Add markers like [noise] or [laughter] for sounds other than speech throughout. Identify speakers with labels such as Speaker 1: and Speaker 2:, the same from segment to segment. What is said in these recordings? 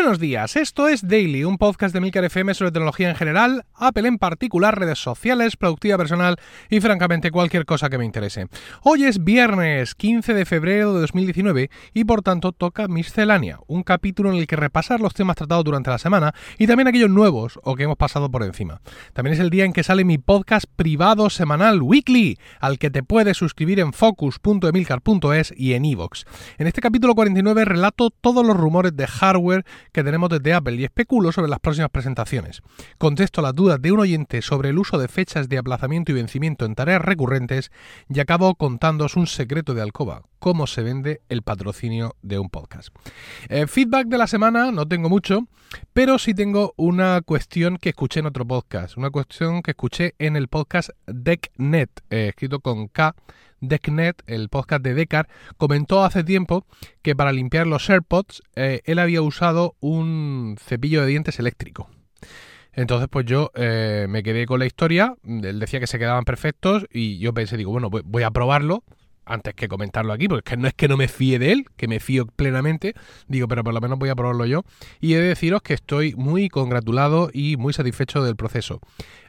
Speaker 1: Buenos días, esto es Daily, un podcast de Milcar FM sobre tecnología en general, Apple en particular, redes sociales, productividad personal y francamente cualquier cosa que me interese. Hoy es viernes 15 de febrero de 2019 y por tanto toca Miscelánea, un capítulo en el que repasar los temas tratados durante la semana y también aquellos nuevos o que hemos pasado por encima. También es el día en que sale mi podcast privado semanal Weekly, al que te puedes suscribir en focus.emilcar.es y en iVoox. En este capítulo 49 relato todos los rumores de hardware que tenemos desde Apple y especulo sobre las próximas presentaciones. Contesto las dudas de un oyente sobre el uso de fechas de aplazamiento y vencimiento en tareas recurrentes y acabo contándoos un secreto de alcoba, cómo se vende el patrocinio de un podcast. Eh, feedback de la semana, no tengo mucho, pero sí tengo una cuestión que escuché en otro podcast, una cuestión que escuché en el podcast DeckNet, eh, escrito con K DeckNet, el podcast de Decar, comentó hace tiempo que para limpiar los AirPods eh, él había usado un cepillo de dientes eléctrico. Entonces, pues yo me quedé con la historia. Él decía que se quedaban perfectos y yo pensé, digo, bueno, voy a probarlo antes que comentarlo aquí, porque no es que no me fíe de él, que me fío plenamente, digo, pero por lo menos voy a probarlo yo. Y he de deciros que estoy muy congratulado y muy satisfecho del proceso.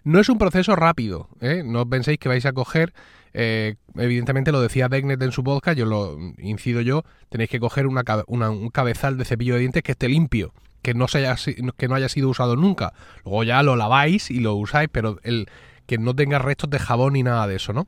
Speaker 1: No es un proceso rápido, ¿eh? no penséis que vais a coger eh, evidentemente lo decía Degnet en su podcast, yo lo incido yo, tenéis que coger una, un cabezal de cepillo de dientes que esté limpio, que no, se haya, que no haya sido usado nunca. Luego ya lo laváis y lo usáis, pero el que no tenga restos de jabón ni nada de eso, ¿no?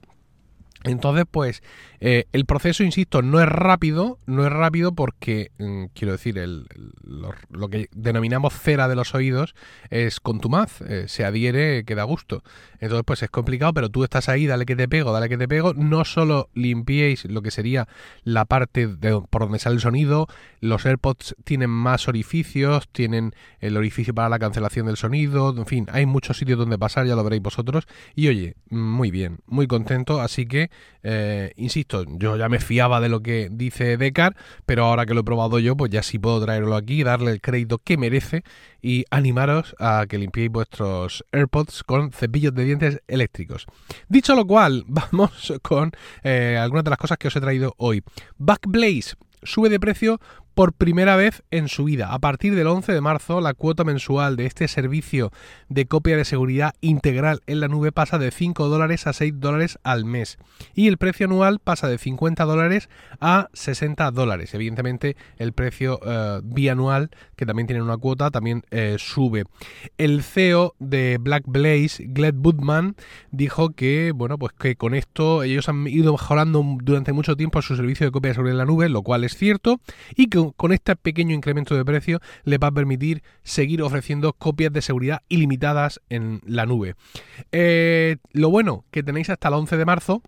Speaker 1: Entonces, pues, eh, el proceso, insisto, no es rápido, no es rápido porque, mm, quiero decir, el, lo, que denominamos cera de los oídos es contumaz, eh, se adhiere, queda gusto. Entonces, pues es complicado, pero tú estás ahí, dale que te pego, dale que te pego. No solo limpiéis lo que sería la parte de, por donde sale el sonido, los AirPods tienen más orificios, tienen el orificio para la cancelación del sonido, en fin, hay muchos sitios donde pasar, ya lo veréis vosotros. Y oye, muy bien, muy contento, así que, eh, insisto, yo ya me fiaba de lo que dice Decar, pero ahora que lo he probado yo, pues ya sí puedo traerlo aquí, darle el crédito que merece y animaros a que limpiéis vuestros AirPods con cepillos de dientes eléctricos. Dicho lo cual, [laughs] vamos con eh, algunas de las cosas que os he traído hoy. Backblaze sube de precio por primera vez en su vida. A partir del 11 de marzo, la cuota mensual de este servicio de copia de seguridad integral en la nube pasa de 5 dólares a 6 dólares al mes. Y el precio anual pasa de 50 dólares a 60 dólares. Evidentemente, el precio eh, bianual, que también tiene una cuota, también eh, sube. El CEO de Black Blaze, Gleb Budman, dijo que, bueno, pues que con esto ellos han ido mejorando durante mucho tiempo su servicio de copia de seguridad en la nube, lo cual es cierto, y que con este pequeño incremento de precio le va a permitir seguir ofreciendo copias de seguridad ilimitadas en la nube. Eh, lo bueno que tenéis hasta el 11 de marzo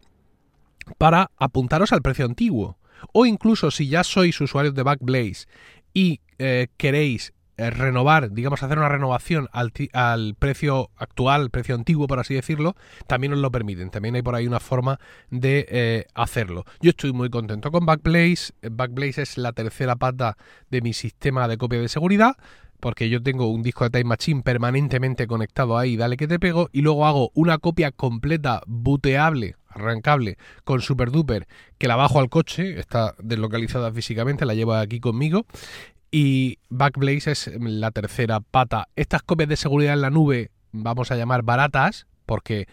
Speaker 1: para apuntaros al precio antiguo. O incluso si ya sois usuarios de Backblaze y eh, queréis renovar, digamos, hacer una renovación al, al, precio actual, precio antiguo, por así decirlo, también os lo permiten. También hay por ahí una forma de eh, hacerlo. Yo estoy muy contento con Backblaze. Backblaze es la tercera pata de mi sistema de copia de seguridad porque yo tengo un disco de Time Machine permanentemente conectado ahí, dale que te pego, y luego hago una copia completa, booteable, arrancable, con Super Duper, que la bajo al coche, está deslocalizada físicamente, la llevo aquí conmigo, y Backblaze es la tercera pata. Estas copias de seguridad en la nube, vamos a llamar baratas, porque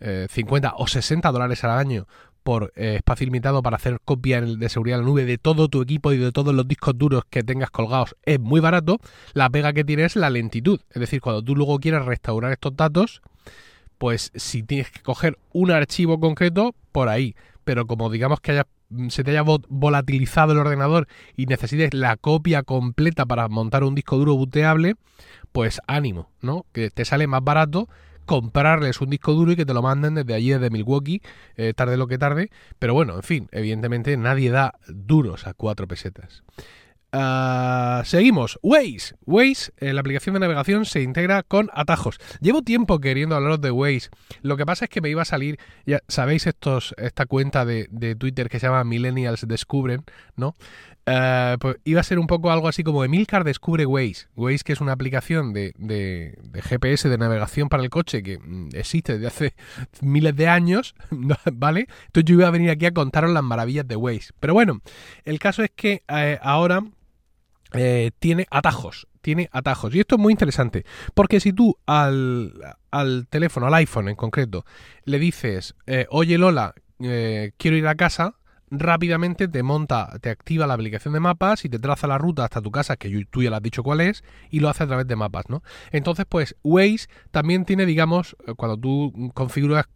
Speaker 1: 50 eh, o 60 dólares al año por eh, espacio limitado para hacer copia de seguridad en la nube de todo tu equipo y de todos los discos duros que tengas colgados es muy barato. La pega que tiene es la lentitud. Es decir, cuando tú luego quieres restaurar estos datos, pues si tienes que coger un archivo concreto, por ahí. Pero como digamos que haya Mm, se te haya volatilizado el ordenador y necesites la copia completa para montar un disco duro booteable, pues ánimo, ¿no? Que te sale más barato comprarles un disco duro y que te lo manden desde allí, desde Milwaukee, eh, tarde lo que tarde. Pero bueno, en fin, evidentemente nadie da duros a cuatro pesetas. Ah, seguimos. Waze. Waze, eh, la aplicación de navegación, se integra con atajos. Llevo tiempo queriendo hablaros de Waze. Lo que pasa es que me iba a salir, ya sabéis, estos, esta cuenta de, Twitter que se llama Millennials Descubren, ¿no? Ah, pues iba a ser un poco algo así como Emilcar descubre Waze. Waze, que es una aplicación de, de, GPS de navegación para el coche que mm, existe desde hace [laughs] miles de años, [laughs] ¿vale? Entonces yo iba a venir aquí a contaros las maravillas de Waze. Pero bueno, el caso es que eh, ahora eh, tiene atajos. Tiene atajos. Y esto es muy interesante. Porque si tú al, al teléfono, al iPhone en concreto, le dices, eh, oye Lola, eh, quiero ir a casa, rápidamente te monta, te activa la aplicación de mapas y te traza la ruta hasta tu casa, que tú ya le has dicho cuál es, y lo hace a través de mapas, ¿no? Entonces, pues Waze también tiene, digamos, cuando tú configuras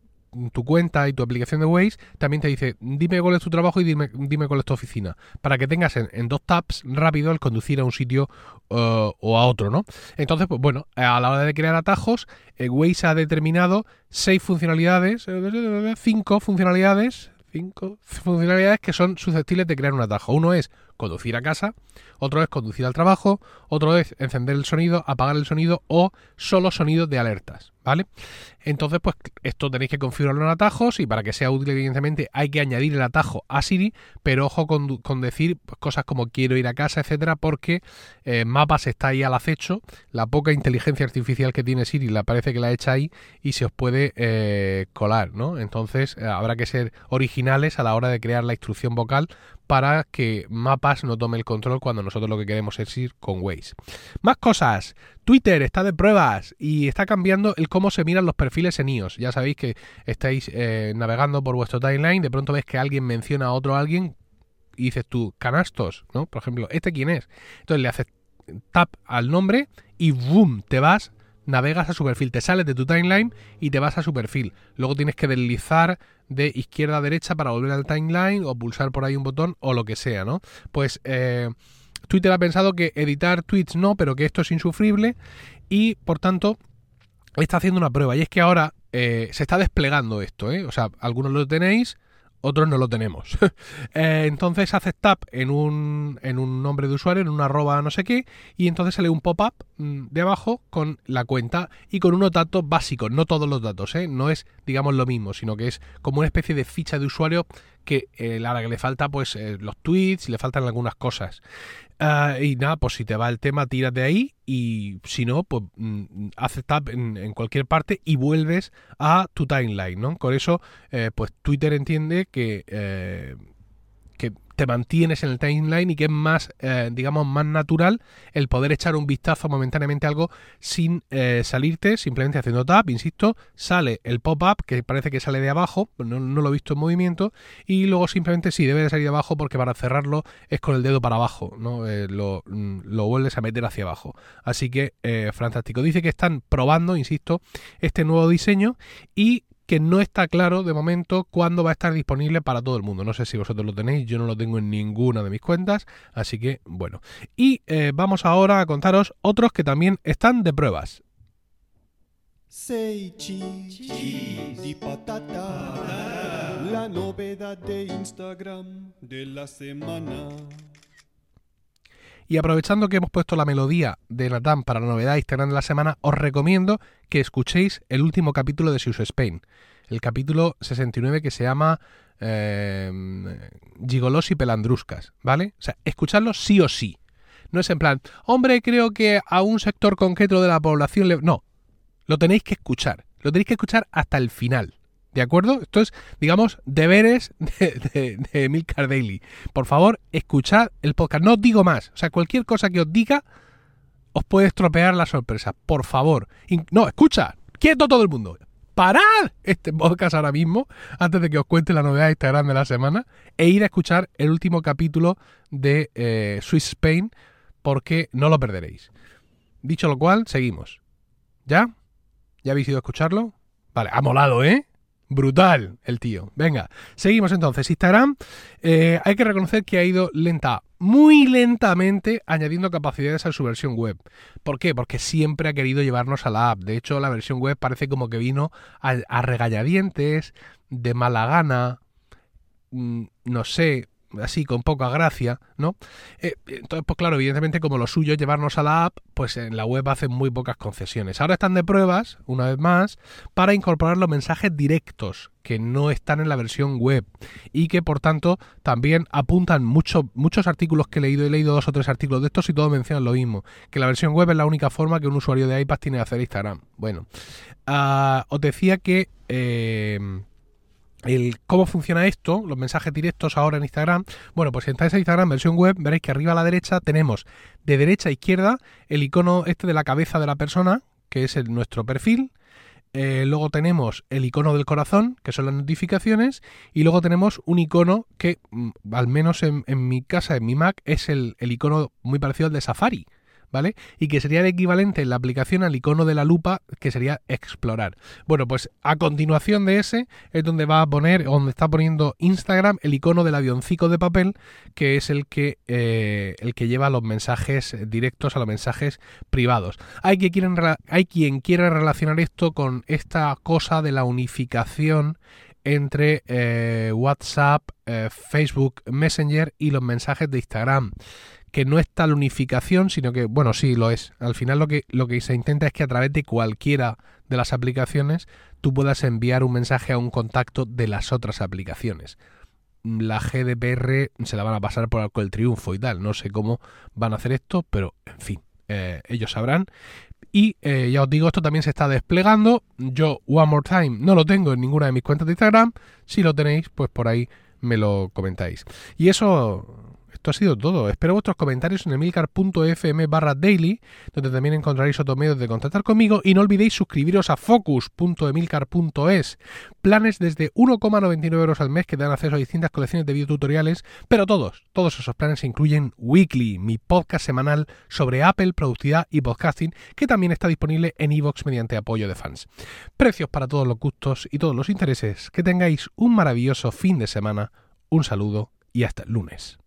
Speaker 1: tu cuenta y tu aplicación de Waze, también te dice, dime cuál es tu trabajo y dime, dime cuál es tu oficina, para que tengas en, dos taps rápido el conducir a un sitio uh, o a otro, ¿no? Entonces, pues bueno, a la hora de crear atajos, eh, Waze ha determinado seis funcionalidades, eh, cinco funcionalidades, cinco funcionalidades que son susceptibles de crear un atajo. Uno es conducir a casa, otro es conducir al trabajo, otro es encender el sonido, apagar el sonido o solo sonidos de alertas, ¿vale? Entonces, pues esto tenéis que configurarlo en atajos y para que sea útil, evidentemente, hay que añadir el atajo a Siri, pero ojo con, decir pues, cosas como quiero ir a casa, etcétera, porque eh, Mapas está ahí al acecho, la poca inteligencia artificial que tiene Siri la parece que la echa ahí y se os puede eh, colar, ¿no? Entonces, eh, habrá que ser originales a la hora de crear la instrucción vocal para que Mapas no tome el control cuando nosotros lo que queremos es ir con Waze. Más cosas. Twitter está de pruebas y está cambiando el cómo se miran los perfiles en iOS. Ya sabéis que estáis eh, navegando por vuestro timeline, de pronto ves que alguien menciona a otro alguien y dices tú, canastos, ¿no? Por ejemplo, ¿este quién es? Entonces le haces tap al nombre y boom, te vas navegas a su perfil, te sales de tu timeline y te vas a su perfil. Luego tienes que deslizar de izquierda a derecha para volver al timeline o pulsar por ahí un botón o lo que sea, ¿no? Pues eh, Twitter ha pensado que editar tweets no, pero que esto es insufrible y por tanto está haciendo una prueba y es que ahora eh, se está desplegando esto, ¿eh? O sea, algunos lo tenéis, otros no lo tenemos. [laughs] Eh, entonces haces tap en un, en un nombre de usuario, en un arroba no sé qué, y entonces sale un pop-up mm, de abajo con la cuenta y con unos datos básicos, no todos los datos, ¿eh? no es, digamos, lo mismo, sino que es como una especie de ficha de usuario que eh, a la que le falta pues eh, los tweets le faltan algunas cosas. Ah, y nada, pues si te va el tema, tírate ahí y si no, pues mm, haces tap en, cualquier parte y vuelves a tu timeline, ¿no? Con eso, eh, pues Twitter entiende que que te mantienes en el timeline y que es más, eh, digamos, más natural el poder echar un vistazo momentáneamente a algo sin eh, salirte, simplemente haciendo tap, insisto, sale el pop-up que parece que sale de abajo, no, lo he visto en movimiento, y luego simplemente sí, debe de salir de abajo porque para cerrarlo es con el dedo para abajo, ¿no? Eh, lo, mm, lo, vuelves a meter hacia abajo. Así que, fantástico. Dice que están probando, insisto, este nuevo diseño y que no está claro de momento cuándo va a estar disponible para todo el mundo. No sé si vosotros lo tenéis, yo no lo tengo en ninguna de mis cuentas, así que bueno. Y eh, vamos ahora a contaros otros que también están de pruebas. la novedad de Instagram de la semana. Y aprovechando que hemos puesto la melodía de Natán para la novedad Instagram de la semana, os recomiendo que escuchéis el último capítulo de Sius Spain, el capítulo 69 que se llama eh, Gigolos y Pelandruscas, ¿vale? O sea, escuchadlo sí o sí. No es en plan, hombre, creo que a un sector concreto de la población le... No, lo tenéis que escuchar. Lo tenéis que escuchar hasta el final. ¿De acuerdo? Esto es, digamos, deberes de, de, Milcar Daily. Por favor, escuchad el podcast. No os digo más. O sea, cualquier cosa que os diga os puede estropear la sorpresa. Por favor. no, escucha. Quieto todo el mundo. Parad este podcast ahora mismo, antes de que os cuente la novedad de Instagram de la semana, e ir a escuchar el último capítulo de eh, Swiss Spain, porque no lo perderéis. Dicho lo cual, seguimos. ¿Ya? ¿Ya habéis ido a escucharlo? Vale, ha molado, ¿eh? Brutal el tío. Venga, seguimos entonces. Instagram, eh, hay que reconocer que ha ido lenta, muy lentamente, añadiendo capacidades a su versión web. ¿Por qué? Porque siempre ha querido llevarnos a la app. De hecho, la versión web parece como que vino a, a regañadientes, de mala gana, mm, no sé, así con poca gracia, ¿no? Eh, entonces, pues claro, evidentemente como lo suyo es llevarnos a la app, pues en la web hacen muy pocas concesiones. Ahora están de pruebas, una vez más, para incorporar los mensajes directos que no están en la versión web y que por tanto también apuntan mucho, muchos artículos que he leído, he leído dos o tres artículos de estos y todos mencionan lo mismo, que la versión web es la única forma que un usuario de iPad tiene de hacer Instagram. Bueno, uh, os decía que... Eh, el cómo funciona esto, los mensajes directos ahora en Instagram. Bueno, pues si entráis a Instagram versión web, veréis que arriba a la derecha tenemos de derecha a izquierda el icono este de la cabeza de la persona, que es el, nuestro perfil. Eh, luego tenemos el icono del corazón, que son las notificaciones, y luego tenemos un icono que, mm, al menos en, mi casa, en mi Mac, es el, el icono muy parecido al de Safari, ¿vale? Y que sería el equivalente en la aplicación al icono de la lupa, que sería explorar. Bueno, pues a continuación de ese es donde va a poner, donde está poniendo Instagram el icono del avioncico de papel, que es el que, eh, el que lleva los mensajes directos a los mensajes privados. Hay, que quieren, hay quien quiere relacionar esto con esta cosa de la unificación entre eh, WhatsApp, eh, Facebook Messenger y los mensajes de Instagram que no es tal unificación, sino que, bueno, sí lo es. Al final lo que, lo que se intenta es que a través de cualquiera de las aplicaciones tú puedas enviar un mensaje a un contacto de las otras aplicaciones. La GDPR se la van a pasar por el triunfo y tal. No sé cómo van a hacer esto, pero en fin, eh, ellos sabrán. Y eh, ya os digo, esto también se está desplegando. Yo, One More Time, no lo tengo en ninguna de mis cuentas de Instagram. Si lo tenéis, pues por ahí me lo comentáis. Y eso esto ha sido todo. Espero vuestros comentarios en emilcar.fm barra daily, donde también encontraréis otros medios de contactar conmigo. Y no olvidéis suscribiros a focus.emilcar.es. Planes desde 1,99 euros al mes que dan acceso a distintas colecciones de videotutoriales, pero todos, todos esos planes incluyen Weekly, mi podcast semanal sobre Apple, productividad y podcasting, que también está disponible en iVoox mediante apoyo de fans. Precios para todos los gustos y todos los intereses. Que tengáis un maravilloso fin de semana. Un saludo y hasta el lunes.